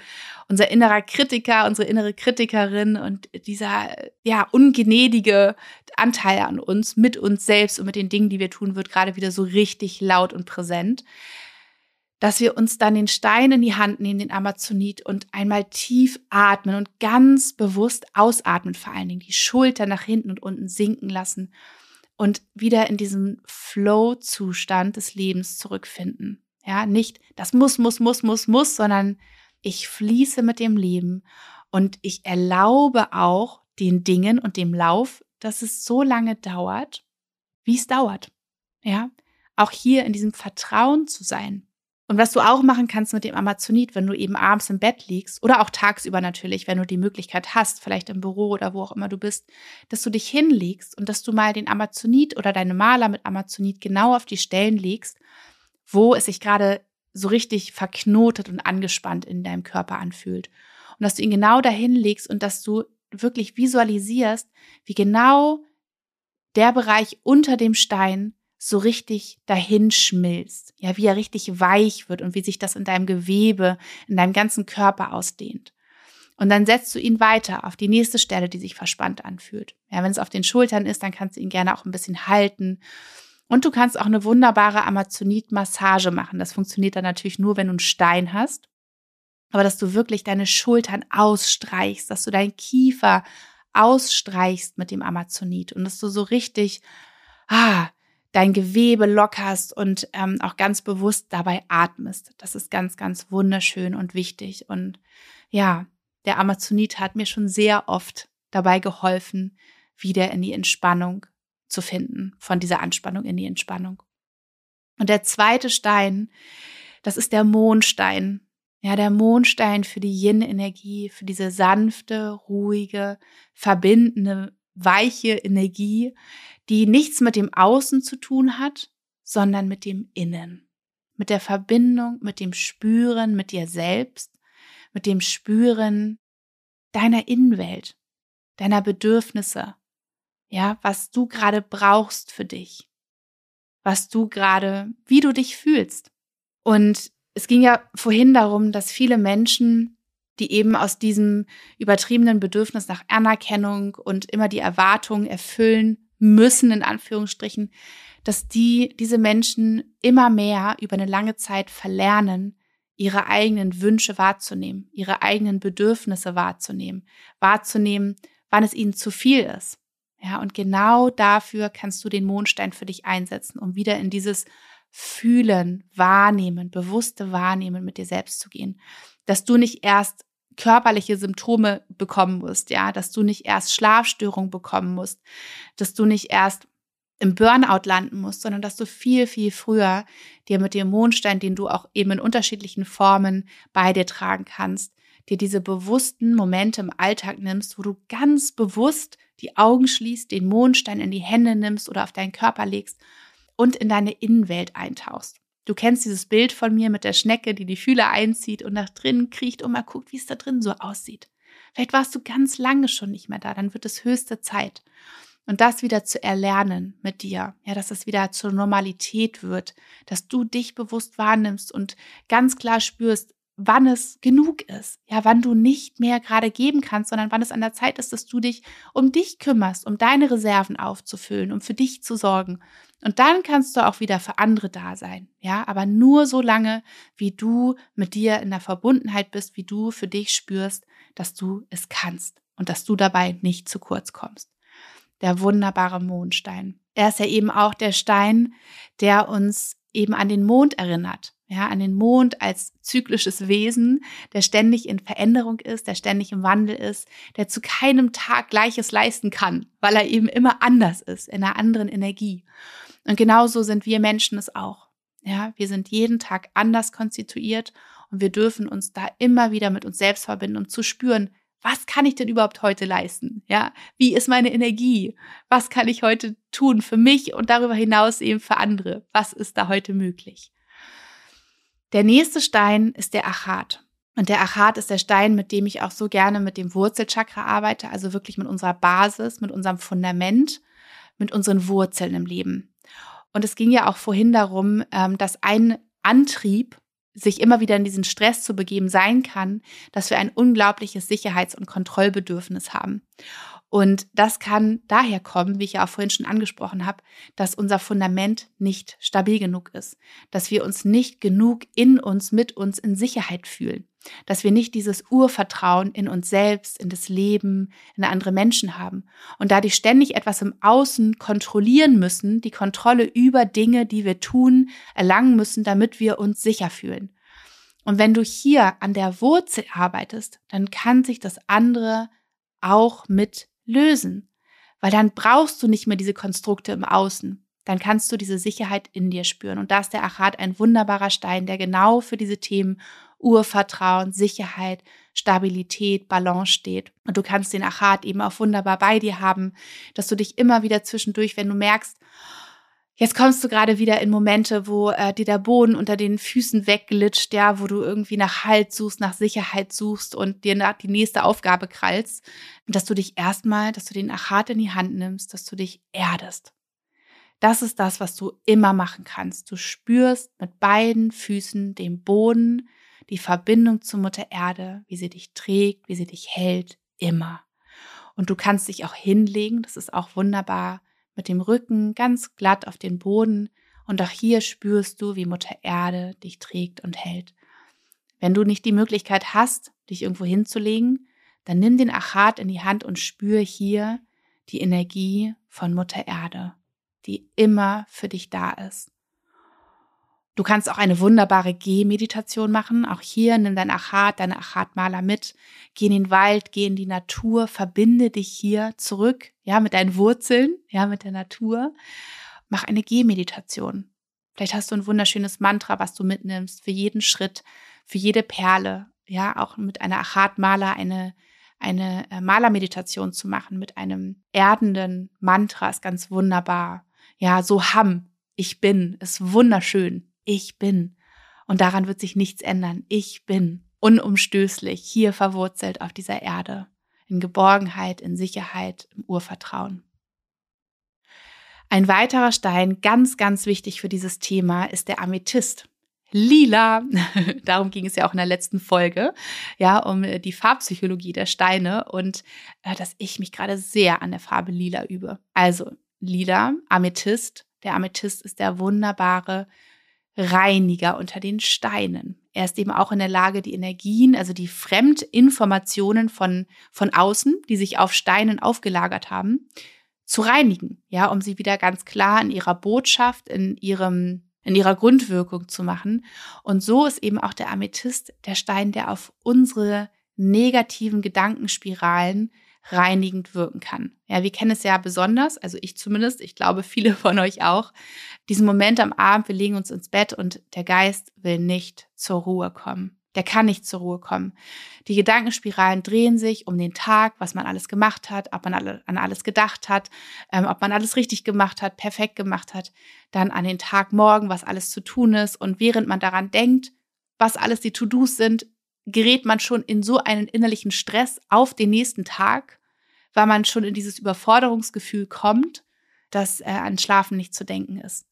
unser innerer Kritiker, unsere innere Kritikerin und dieser, ja, ungnädige Anteil an uns, mit uns selbst und mit den Dingen, die wir tun, wird gerade wieder so richtig laut und präsent dass wir uns dann den Stein in die Hand nehmen, den Amazonit, und einmal tief atmen und ganz bewusst ausatmen, vor allen Dingen die Schulter nach hinten und unten sinken lassen und wieder in diesen Flow-Zustand des Lebens zurückfinden. Ja, nicht, das muss, muss, muss, muss, muss, sondern ich fließe mit dem Leben und ich erlaube auch den Dingen und dem Lauf, dass es so lange dauert, wie es dauert. Ja, auch hier in diesem Vertrauen zu sein. Und was du auch machen kannst mit dem Amazonit, wenn du eben abends im Bett liegst oder auch tagsüber natürlich, wenn du die Möglichkeit hast, vielleicht im Büro oder wo auch immer du bist, dass du dich hinlegst und dass du mal den Amazonit oder deine Maler mit Amazonit genau auf die Stellen legst, wo es sich gerade so richtig verknotet und angespannt in deinem Körper anfühlt. Und dass du ihn genau dahin legst und dass du wirklich visualisierst, wie genau der Bereich unter dem Stein so richtig dahin schmilzt. Ja, wie er richtig weich wird und wie sich das in deinem Gewebe, in deinem ganzen Körper ausdehnt. Und dann setzt du ihn weiter auf die nächste Stelle, die sich verspannt anfühlt. Ja, wenn es auf den Schultern ist, dann kannst du ihn gerne auch ein bisschen halten. Und du kannst auch eine wunderbare Amazonit-Massage machen. Das funktioniert dann natürlich nur, wenn du einen Stein hast. Aber dass du wirklich deine Schultern ausstreichst, dass du deinen Kiefer ausstreichst mit dem Amazonit und dass du so richtig, ah, dein Gewebe lockerst und ähm, auch ganz bewusst dabei atmest. Das ist ganz, ganz wunderschön und wichtig. Und ja, der Amazonit hat mir schon sehr oft dabei geholfen, wieder in die Entspannung zu finden, von dieser Anspannung in die Entspannung. Und der zweite Stein, das ist der Mondstein. Ja, der Mondstein für die Yin-Energie, für diese sanfte, ruhige, verbindende, weiche Energie, die nichts mit dem Außen zu tun hat, sondern mit dem Innen, mit der Verbindung, mit dem Spüren, mit dir selbst, mit dem Spüren deiner Innenwelt, deiner Bedürfnisse, ja, was du gerade brauchst für dich, was du gerade, wie du dich fühlst. Und es ging ja vorhin darum, dass viele Menschen, die eben aus diesem übertriebenen Bedürfnis nach Anerkennung und immer die Erwartungen erfüllen müssen, in Anführungsstrichen, dass die, diese Menschen immer mehr über eine lange Zeit verlernen, ihre eigenen Wünsche wahrzunehmen, ihre eigenen Bedürfnisse wahrzunehmen, wahrzunehmen, wann es ihnen zu viel ist. Ja, und genau dafür kannst du den Mondstein für dich einsetzen, um wieder in dieses Fühlen, Wahrnehmen, bewusste Wahrnehmen mit dir selbst zu gehen. Dass du nicht erst körperliche Symptome bekommen musst, ja, dass du nicht erst Schlafstörungen bekommen musst, dass du nicht erst im Burnout landen musst, sondern dass du viel, viel früher dir mit dem Mondstein, den du auch eben in unterschiedlichen Formen bei dir tragen kannst, dir diese bewussten Momente im Alltag nimmst, wo du ganz bewusst die Augen schließt, den Mondstein in die Hände nimmst oder auf deinen Körper legst und in deine Innenwelt eintauchst. Du kennst dieses Bild von mir mit der Schnecke, die die Fühler einzieht und nach drinnen kriecht und mal guckt, wie es da drin so aussieht. Vielleicht warst du ganz lange schon nicht mehr da, dann wird es höchste Zeit. Und das wieder zu erlernen mit dir, ja, dass es wieder zur Normalität wird, dass du dich bewusst wahrnimmst und ganz klar spürst, wann es genug ist, ja, wann du nicht mehr gerade geben kannst, sondern wann es an der Zeit ist, dass du dich um dich kümmerst, um deine Reserven aufzufüllen, um für dich zu sorgen. Und dann kannst du auch wieder für andere da sein, ja, aber nur so lange, wie du mit dir in der Verbundenheit bist, wie du für dich spürst, dass du es kannst und dass du dabei nicht zu kurz kommst. Der wunderbare Mondstein. Er ist ja eben auch der Stein, der uns eben an den Mond erinnert ja, an den Mond als zyklisches Wesen, der ständig in Veränderung ist, der ständig im Wandel ist, der zu keinem Tag Gleiches leisten kann, weil er eben immer anders ist, in einer anderen Energie. Und genauso sind wir Menschen es auch. Ja, wir sind jeden Tag anders konstituiert und wir dürfen uns da immer wieder mit uns selbst verbinden, um zu spüren, was kann ich denn überhaupt heute leisten? Ja, wie ist meine Energie? Was kann ich heute tun für mich und darüber hinaus eben für andere? Was ist da heute möglich? Der nächste Stein ist der Achat. Und der Achat ist der Stein, mit dem ich auch so gerne mit dem Wurzelchakra arbeite, also wirklich mit unserer Basis, mit unserem Fundament, mit unseren Wurzeln im Leben. Und es ging ja auch vorhin darum, ähm, dass ein Antrieb, sich immer wieder in diesen Stress zu begeben, sein kann, dass wir ein unglaubliches Sicherheits- und Kontrollbedürfnis haben. Und das kann daher kommen, wie ich ja auch vorhin schon angesprochen habe, dass unser Fundament nicht stabil genug ist, dass wir uns nicht genug in uns, mit uns in Sicherheit fühlen, dass wir nicht dieses Urvertrauen in uns selbst, in das Leben, in andere Menschen haben und dadurch ständig etwas im Außen kontrollieren müssen, die Kontrolle über Dinge, die wir tun, erlangen müssen, damit wir uns sicher fühlen. Und wenn du hier an der Wurzel arbeitest, dann kann sich das andere auch mit lösen, weil dann brauchst du nicht mehr diese Konstrukte im Außen. Dann kannst du diese Sicherheit in dir spüren. Und da ist der Achat ein wunderbarer Stein, der genau für diese Themen Urvertrauen, Sicherheit, Stabilität, Balance steht. Und du kannst den Achat eben auch wunderbar bei dir haben, dass du dich immer wieder zwischendurch, wenn du merkst, Jetzt kommst du gerade wieder in Momente, wo äh, dir der Boden unter den Füßen wegglitscht, ja, wo du irgendwie nach Halt suchst, nach Sicherheit suchst und dir nach die nächste Aufgabe krallst, dass du dich erstmal, dass du den Achat in die Hand nimmst, dass du dich erdest. Das ist das, was du immer machen kannst. Du spürst mit beiden Füßen den Boden, die Verbindung zur Mutter Erde, wie sie dich trägt, wie sie dich hält, immer. Und du kannst dich auch hinlegen, das ist auch wunderbar mit dem Rücken ganz glatt auf den Boden und auch hier spürst du, wie Mutter Erde dich trägt und hält. Wenn du nicht die Möglichkeit hast, dich irgendwo hinzulegen, dann nimm den Achat in die Hand und spür hier die Energie von Mutter Erde, die immer für dich da ist. Du kannst auch eine wunderbare Gehmeditation machen. Auch hier nimm dein Achat, deine Achatmaler mit. Geh in den Wald, geh in die Natur, verbinde dich hier zurück, ja, mit deinen Wurzeln, ja, mit der Natur. Mach eine Gehmeditation. Vielleicht hast du ein wunderschönes Mantra, was du mitnimmst für jeden Schritt, für jede Perle, ja, auch mit einer Achatmaler eine eine äh, Malermeditation zu machen mit einem erdenden Mantra ist ganz wunderbar. Ja, so Ham, ich bin, ist wunderschön ich bin. Und daran wird sich nichts ändern. Ich bin unumstößlich hier verwurzelt auf dieser Erde, in Geborgenheit, in Sicherheit, im Urvertrauen. Ein weiterer Stein, ganz, ganz wichtig für dieses Thema, ist der Amethyst. Lila, darum ging es ja auch in der letzten Folge, ja, um die Farbpsychologie der Steine und äh, dass ich mich gerade sehr an der Farbe Lila übe. Also Lila, Amethyst. Der Amethyst ist der wunderbare Reiniger unter den Steinen. Er ist eben auch in der Lage, die Energien, also die Fremdinformationen von, von außen, die sich auf Steinen aufgelagert haben, zu reinigen, ja, um sie wieder ganz klar in ihrer Botschaft, in ihrem, in ihrer Grundwirkung zu machen. Und so ist eben auch der Amethyst der Stein, der auf unsere negativen Gedankenspiralen reinigend wirken kann. Ja, wir kennen es ja besonders, also ich zumindest, ich glaube viele von euch auch, diesen Moment am Abend, wir legen uns ins Bett und der Geist will nicht zur Ruhe kommen. Der kann nicht zur Ruhe kommen. Die Gedankenspiralen drehen sich um den Tag, was man alles gemacht hat, ob man alle, an alles gedacht hat, ähm, ob man alles richtig gemacht hat, perfekt gemacht hat, dann an den Tag morgen, was alles zu tun ist. Und während man daran denkt, was alles die To-Dos sind, gerät man schon in so einen innerlichen Stress auf den nächsten Tag, weil man schon in dieses Überforderungsgefühl kommt, dass äh, an Schlafen nicht zu denken ist.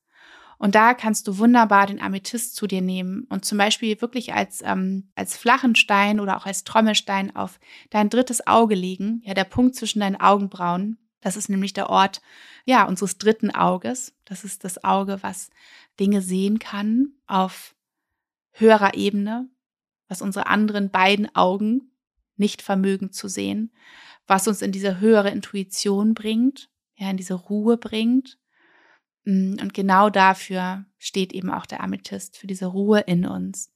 Und da kannst du wunderbar den Amethyst zu dir nehmen und zum Beispiel wirklich als, ähm, als flachen Stein oder auch als Trommelstein auf dein drittes Auge legen, ja, der Punkt zwischen deinen Augenbrauen. Das ist nämlich der Ort, ja, unseres dritten Auges. Das ist das Auge, was Dinge sehen kann auf höherer Ebene, was unsere anderen beiden Augen nicht vermögen zu sehen, was uns in diese höhere Intuition bringt, ja, in diese Ruhe bringt. Mm, und genau dafür steht eben auch der Amethyst, für diese Ruhe in uns.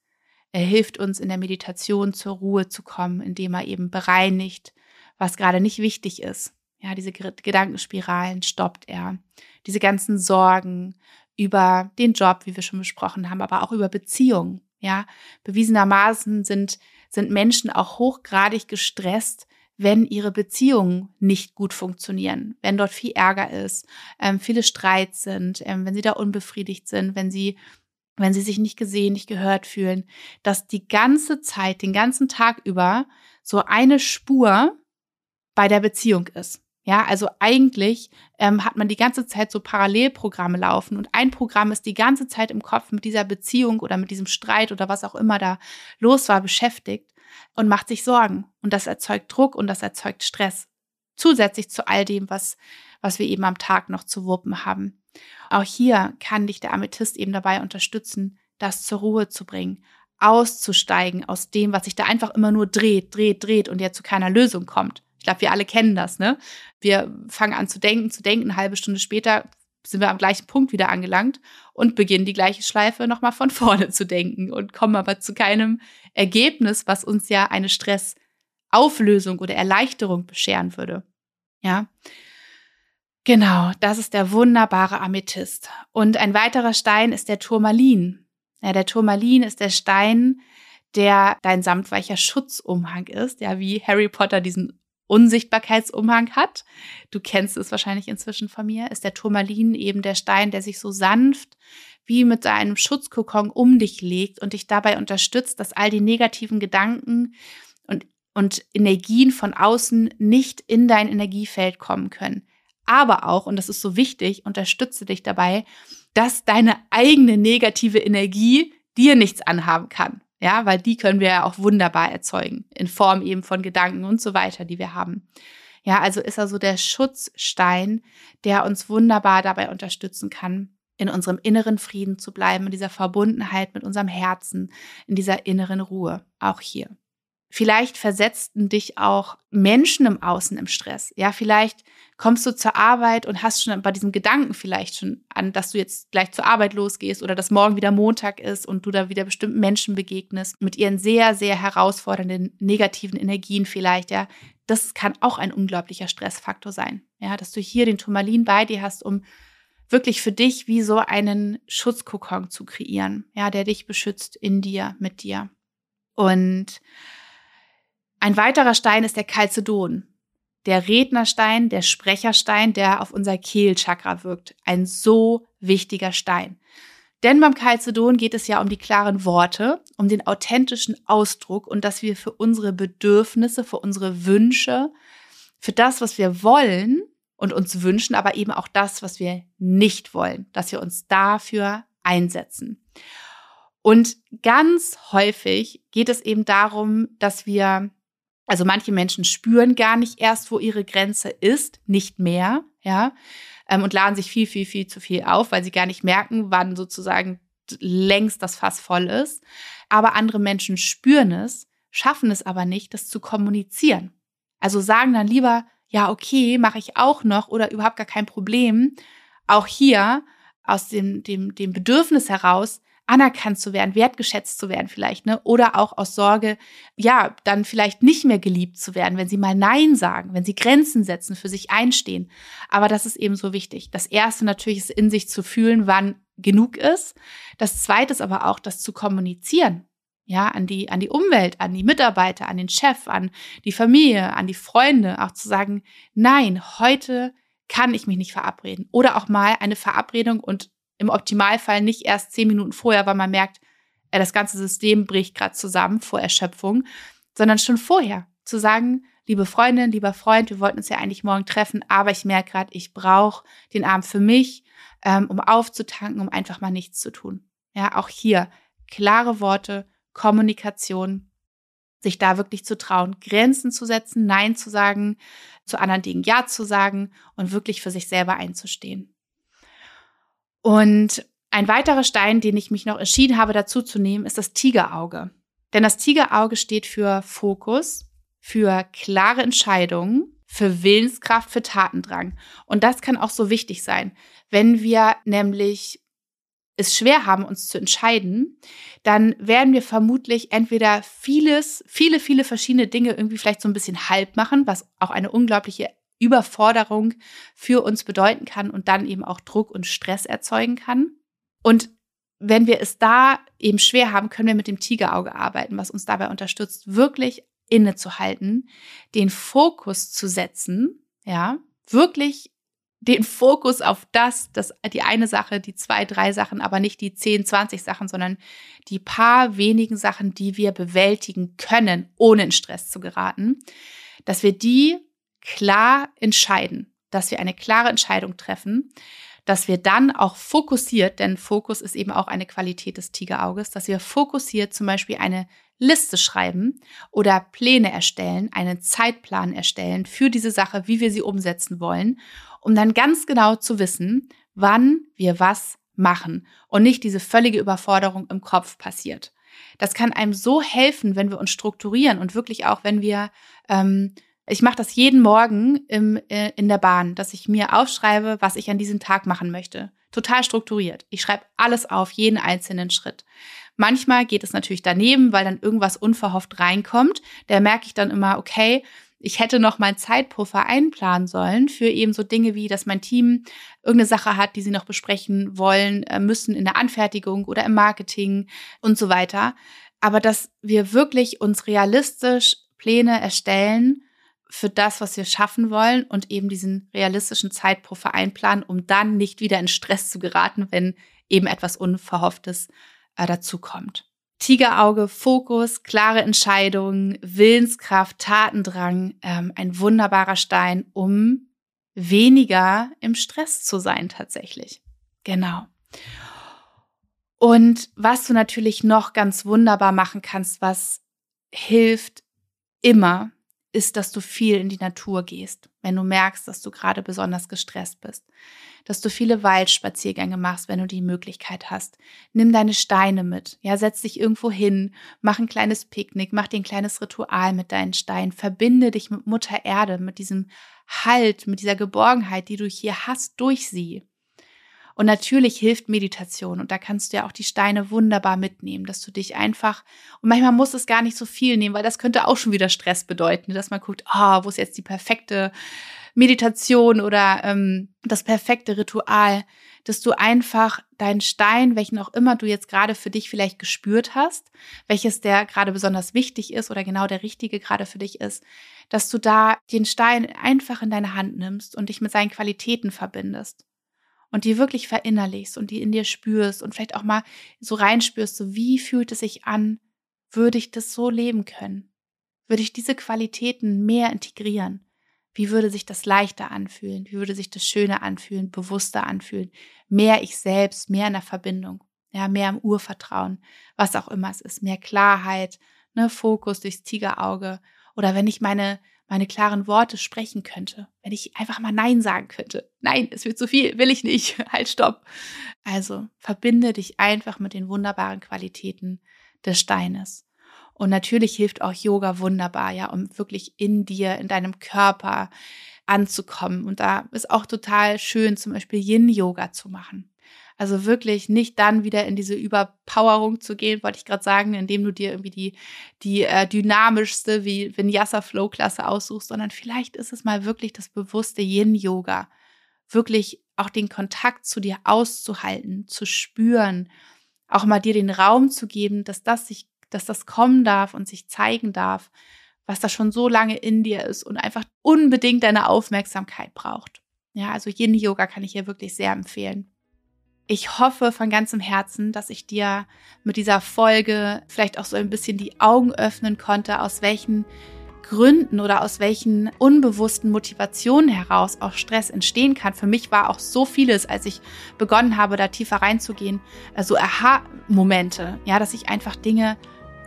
Er hilft uns in der Meditation zur Ruhe zu kommen, indem er eben bereinigt, was gerade nicht wichtig ist. Ja, diese Gedankenspiralen stoppt er. Diese ganzen Sorgen über den Job, wie wir schon besprochen haben, aber auch über Beziehungen. Ja, bewiesenermaßen sind, sind Menschen auch hochgradig gestresst, wenn ihre Beziehungen nicht gut funktionieren, wenn dort viel Ärger ist, ähm, viele Streits sind, ähm, wenn sie da unbefriedigt sind, wenn sie wenn sie sich nicht gesehen, nicht gehört fühlen, dass die ganze Zeit, den ganzen Tag über so eine Spur bei der Beziehung ist. Ja, also eigentlich ähm, hat man die ganze Zeit so Parallelprogramme laufen und ein Programm ist die ganze Zeit im Kopf mit dieser Beziehung oder mit diesem Streit oder was auch immer da los war beschäftigt und macht sich Sorgen und das erzeugt Druck und das erzeugt Stress. Zusätzlich zu all dem, was, was wir eben am Tag noch zu wuppen haben. Auch hier kann dich der Amethyst eben dabei unterstützen, das zur Ruhe zu bringen, auszusteigen aus dem, was sich da einfach immer nur dreht, dreht, dreht und ja zu keiner Lösung kommt. Ich glaube, wir alle kennen das, ne? Wir fangen an zu denken, zu denken, eine halbe Stunde später sind wir am gleichen Punkt wieder angelangt und beginnen die gleiche Schleife nochmal von vorne zu denken und kommen aber zu keinem Ergebnis, was uns ja eine Stressauflösung oder Erleichterung bescheren würde. Ja. Genau, das ist der wunderbare Amethyst. Und ein weiterer Stein ist der Turmalin. Ja, der Turmalin ist der Stein, der dein samtweicher Schutzumhang ist, ja, wie Harry Potter diesen Unsichtbarkeitsumhang hat. Du kennst es wahrscheinlich inzwischen von mir, ist der Turmalin eben der Stein, der sich so sanft wie mit einem Schutzkokon um dich legt und dich dabei unterstützt, dass all die negativen Gedanken und, und Energien von außen nicht in dein Energiefeld kommen können. Aber auch, und das ist so wichtig, unterstütze dich dabei, dass deine eigene negative Energie dir nichts anhaben kann. Ja, weil die können wir ja auch wunderbar erzeugen, in Form eben von Gedanken und so weiter, die wir haben. Ja, also ist er so der Schutzstein, der uns wunderbar dabei unterstützen kann, in unserem inneren Frieden zu bleiben, in dieser Verbundenheit mit unserem Herzen, in dieser inneren Ruhe, auch hier. Vielleicht versetzten dich auch Menschen im Außen im Stress. Ja, vielleicht kommst du zur Arbeit und hast schon bei diesem Gedanken vielleicht schon an, dass du jetzt gleich zur Arbeit losgehst oder dass morgen wieder Montag ist und du da wieder bestimmten Menschen begegnest mit ihren sehr, sehr herausfordernden negativen Energien vielleicht, ja. Das kann auch ein unglaublicher Stressfaktor sein. Ja, dass du hier den Turmalin bei dir hast, um wirklich für dich wie so einen Schutzkokon zu kreieren, ja, der dich beschützt in dir, mit dir. Und ein weiterer Stein ist der Chalcedon. Der Rednerstein, der Sprecherstein, der auf unser Kehlchakra wirkt. Ein so wichtiger Stein. Denn beim Chalcedon geht es ja um die klaren Worte, um den authentischen Ausdruck und dass wir für unsere Bedürfnisse, für unsere Wünsche, für das, was wir wollen und uns wünschen, aber eben auch das, was wir nicht wollen, dass wir uns dafür einsetzen. Und ganz häufig geht es eben darum, dass wir also manche Menschen spüren gar nicht erst, wo ihre Grenze ist, nicht mehr, ja, ähm, und laden sich viel, viel, viel zu viel auf, weil sie gar nicht merken, wann sozusagen längst das Fass voll ist. Aber andere Menschen spüren es, schaffen es aber nicht, das zu kommunizieren. Also sagen dann lieber, ja, okay, mache ich auch noch oder überhaupt gar kein Problem. Auch hier aus dem, dem, dem Bedürfnis heraus, anerkannt zu werden, wertgeschätzt zu werden vielleicht, ne? Oder auch aus Sorge, ja, dann vielleicht nicht mehr geliebt zu werden, wenn sie mal Nein sagen, wenn sie Grenzen setzen, für sich einstehen. Aber das ist eben so wichtig. Das erste natürlich ist in sich zu fühlen, wann genug ist. Das zweite ist aber auch, das zu kommunizieren. Ja, an die, an die Umwelt, an die Mitarbeiter, an den Chef, an die Familie, an die Freunde, auch zu sagen, nein, heute kann ich mich nicht verabreden. Oder auch mal eine Verabredung und im Optimalfall nicht erst zehn Minuten vorher, weil man merkt, äh, das ganze System bricht gerade zusammen vor Erschöpfung, sondern schon vorher zu sagen, liebe Freundin, lieber Freund, wir wollten uns ja eigentlich morgen treffen, aber ich merke gerade, ich brauche den Abend für mich, ähm, um aufzutanken, um einfach mal nichts zu tun. Ja, auch hier klare Worte, Kommunikation, sich da wirklich zu trauen, Grenzen zu setzen, Nein zu sagen, zu anderen Dingen Ja zu sagen und wirklich für sich selber einzustehen. Und ein weiterer Stein, den ich mich noch entschieden habe dazu zu nehmen, ist das Tigerauge. Denn das Tigerauge steht für Fokus, für klare Entscheidungen, für Willenskraft, für Tatendrang. Und das kann auch so wichtig sein. Wenn wir nämlich es schwer haben, uns zu entscheiden, dann werden wir vermutlich entweder vieles, viele, viele verschiedene Dinge irgendwie vielleicht so ein bisschen halb machen, was auch eine unglaubliche Überforderung für uns bedeuten kann und dann eben auch Druck und Stress erzeugen kann. Und wenn wir es da eben schwer haben, können wir mit dem Tigerauge arbeiten, was uns dabei unterstützt, wirklich innezuhalten, den Fokus zu setzen, ja, wirklich den Fokus auf das, das, die eine Sache, die zwei, drei Sachen, aber nicht die zehn, zwanzig Sachen, sondern die paar wenigen Sachen, die wir bewältigen können, ohne in Stress zu geraten, dass wir die klar entscheiden, dass wir eine klare Entscheidung treffen, dass wir dann auch fokussiert, denn Fokus ist eben auch eine Qualität des Tigerauges, dass wir fokussiert zum Beispiel eine Liste schreiben oder Pläne erstellen, einen Zeitplan erstellen für diese Sache, wie wir sie umsetzen wollen, um dann ganz genau zu wissen, wann wir was machen und nicht diese völlige Überforderung im Kopf passiert. Das kann einem so helfen, wenn wir uns strukturieren und wirklich auch, wenn wir ähm, ich mache das jeden Morgen im, äh, in der Bahn, dass ich mir aufschreibe, was ich an diesem Tag machen möchte. Total strukturiert. Ich schreibe alles auf, jeden einzelnen Schritt. Manchmal geht es natürlich daneben, weil dann irgendwas unverhofft reinkommt. Da merke ich dann immer, okay, ich hätte noch meinen Zeitpuffer einplanen sollen für eben so Dinge wie, dass mein Team irgendeine Sache hat, die sie noch besprechen wollen, äh, müssen in der Anfertigung oder im Marketing und so weiter. Aber dass wir wirklich uns realistisch Pläne erstellen, für das, was wir schaffen wollen und eben diesen realistischen Zeitpuffer einplanen, um dann nicht wieder in Stress zu geraten, wenn eben etwas Unverhofftes äh, dazukommt. Tigerauge, Fokus, klare Entscheidungen, Willenskraft, Tatendrang, ähm, ein wunderbarer Stein, um weniger im Stress zu sein tatsächlich. Genau. Und was du natürlich noch ganz wunderbar machen kannst, was hilft immer, ist, dass du viel in die Natur gehst, wenn du merkst, dass du gerade besonders gestresst bist. Dass du viele Waldspaziergänge machst, wenn du die Möglichkeit hast. Nimm deine Steine mit. Ja, setz dich irgendwo hin, mach ein kleines Picknick, mach dir ein kleines Ritual mit deinen Steinen. Verbinde dich mit Mutter Erde, mit diesem Halt, mit dieser Geborgenheit, die du hier hast durch sie. Und natürlich hilft Meditation und da kannst du ja auch die Steine wunderbar mitnehmen, dass du dich einfach, und manchmal muss es gar nicht so viel nehmen, weil das könnte auch schon wieder Stress bedeuten, dass man guckt, ah, oh, wo ist jetzt die perfekte Meditation oder ähm, das perfekte Ritual, dass du einfach deinen Stein, welchen auch immer du jetzt gerade für dich vielleicht gespürt hast, welches der gerade besonders wichtig ist oder genau der richtige gerade für dich ist, dass du da den Stein einfach in deine Hand nimmst und dich mit seinen Qualitäten verbindest und die wirklich verinnerlichst und die in dir spürst und vielleicht auch mal so reinspürst, so wie fühlt es sich an, würde ich das so leben können? Würde ich diese Qualitäten mehr integrieren? Wie würde sich das leichter anfühlen? Wie würde sich das schöner anfühlen, bewusster anfühlen? Mehr ich selbst, mehr in der Verbindung, ja, mehr im Urvertrauen, was auch immer es ist, mehr Klarheit, ne, Fokus durchs Tigerauge oder wenn ich meine meine klaren Worte sprechen könnte, wenn ich einfach mal Nein sagen könnte. Nein, es wird zu viel, will ich nicht. Halt, stopp. Also verbinde dich einfach mit den wunderbaren Qualitäten des Steines. Und natürlich hilft auch Yoga wunderbar, ja, um wirklich in dir, in deinem Körper anzukommen. Und da ist auch total schön, zum Beispiel Yin-Yoga zu machen. Also wirklich nicht dann wieder in diese Überpowerung zu gehen, wollte ich gerade sagen, indem du dir irgendwie die, die äh, dynamischste wie Vinyasa Flow Klasse aussuchst, sondern vielleicht ist es mal wirklich das bewusste Yin Yoga. Wirklich auch den Kontakt zu dir auszuhalten, zu spüren, auch mal dir den Raum zu geben, dass das sich, dass das kommen darf und sich zeigen darf, was da schon so lange in dir ist und einfach unbedingt deine Aufmerksamkeit braucht. Ja, also Yin Yoga kann ich hier wirklich sehr empfehlen. Ich hoffe von ganzem Herzen, dass ich dir mit dieser Folge vielleicht auch so ein bisschen die Augen öffnen konnte, aus welchen Gründen oder aus welchen unbewussten Motivationen heraus auch Stress entstehen kann. Für mich war auch so vieles, als ich begonnen habe, da tiefer reinzugehen, äh, so Aha-Momente, ja, dass ich einfach Dinge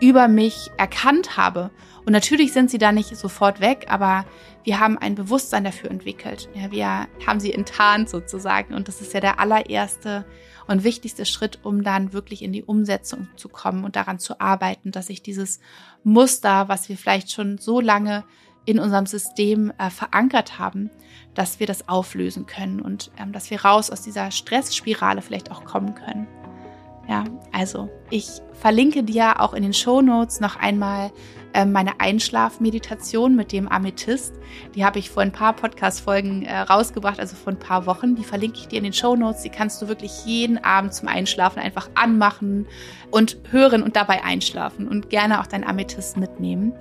über mich erkannt habe. Und natürlich sind sie da nicht sofort weg, aber wir haben ein Bewusstsein dafür entwickelt. Ja, wir haben sie enttarnt sozusagen. Und das ist ja der allererste und wichtigste Schritt, um dann wirklich in die Umsetzung zu kommen und daran zu arbeiten, dass sich dieses Muster, was wir vielleicht schon so lange in unserem System äh, verankert haben, dass wir das auflösen können und ähm, dass wir raus aus dieser Stressspirale vielleicht auch kommen können. Ja, also ich verlinke dir auch in den Show Notes noch einmal äh, meine Einschlafmeditation mit dem Amethyst. Die habe ich vor ein paar Podcast-Folgen äh, rausgebracht, also vor ein paar Wochen. Die verlinke ich dir in den Show Notes. Die kannst du wirklich jeden Abend zum Einschlafen einfach anmachen und hören und dabei einschlafen und gerne auch dein Amethyst mitnehmen.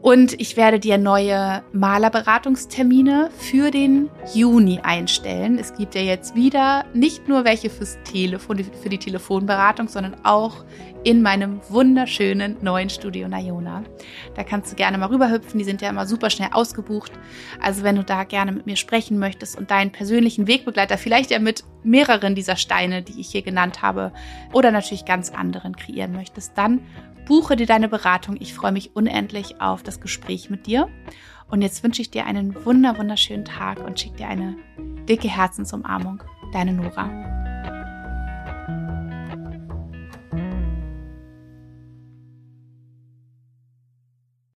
Und ich werde dir neue Malerberatungstermine für den Juni einstellen. Es gibt ja jetzt wieder nicht nur welche fürs Telefon, für die Telefonberatung, sondern auch in meinem wunderschönen neuen Studio Nayona. Da kannst du gerne mal rüberhüpfen. Die sind ja immer super schnell ausgebucht. Also wenn du da gerne mit mir sprechen möchtest und deinen persönlichen Wegbegleiter, vielleicht ja mit mehreren dieser Steine, die ich hier genannt habe, oder natürlich ganz anderen kreieren möchtest, dann buche dir deine Beratung. Ich freue mich unendlich auf das Gespräch mit dir. Und jetzt wünsche ich dir einen wunder, wunderschönen Tag und schicke dir eine dicke Herzensumarmung. Deine Nora.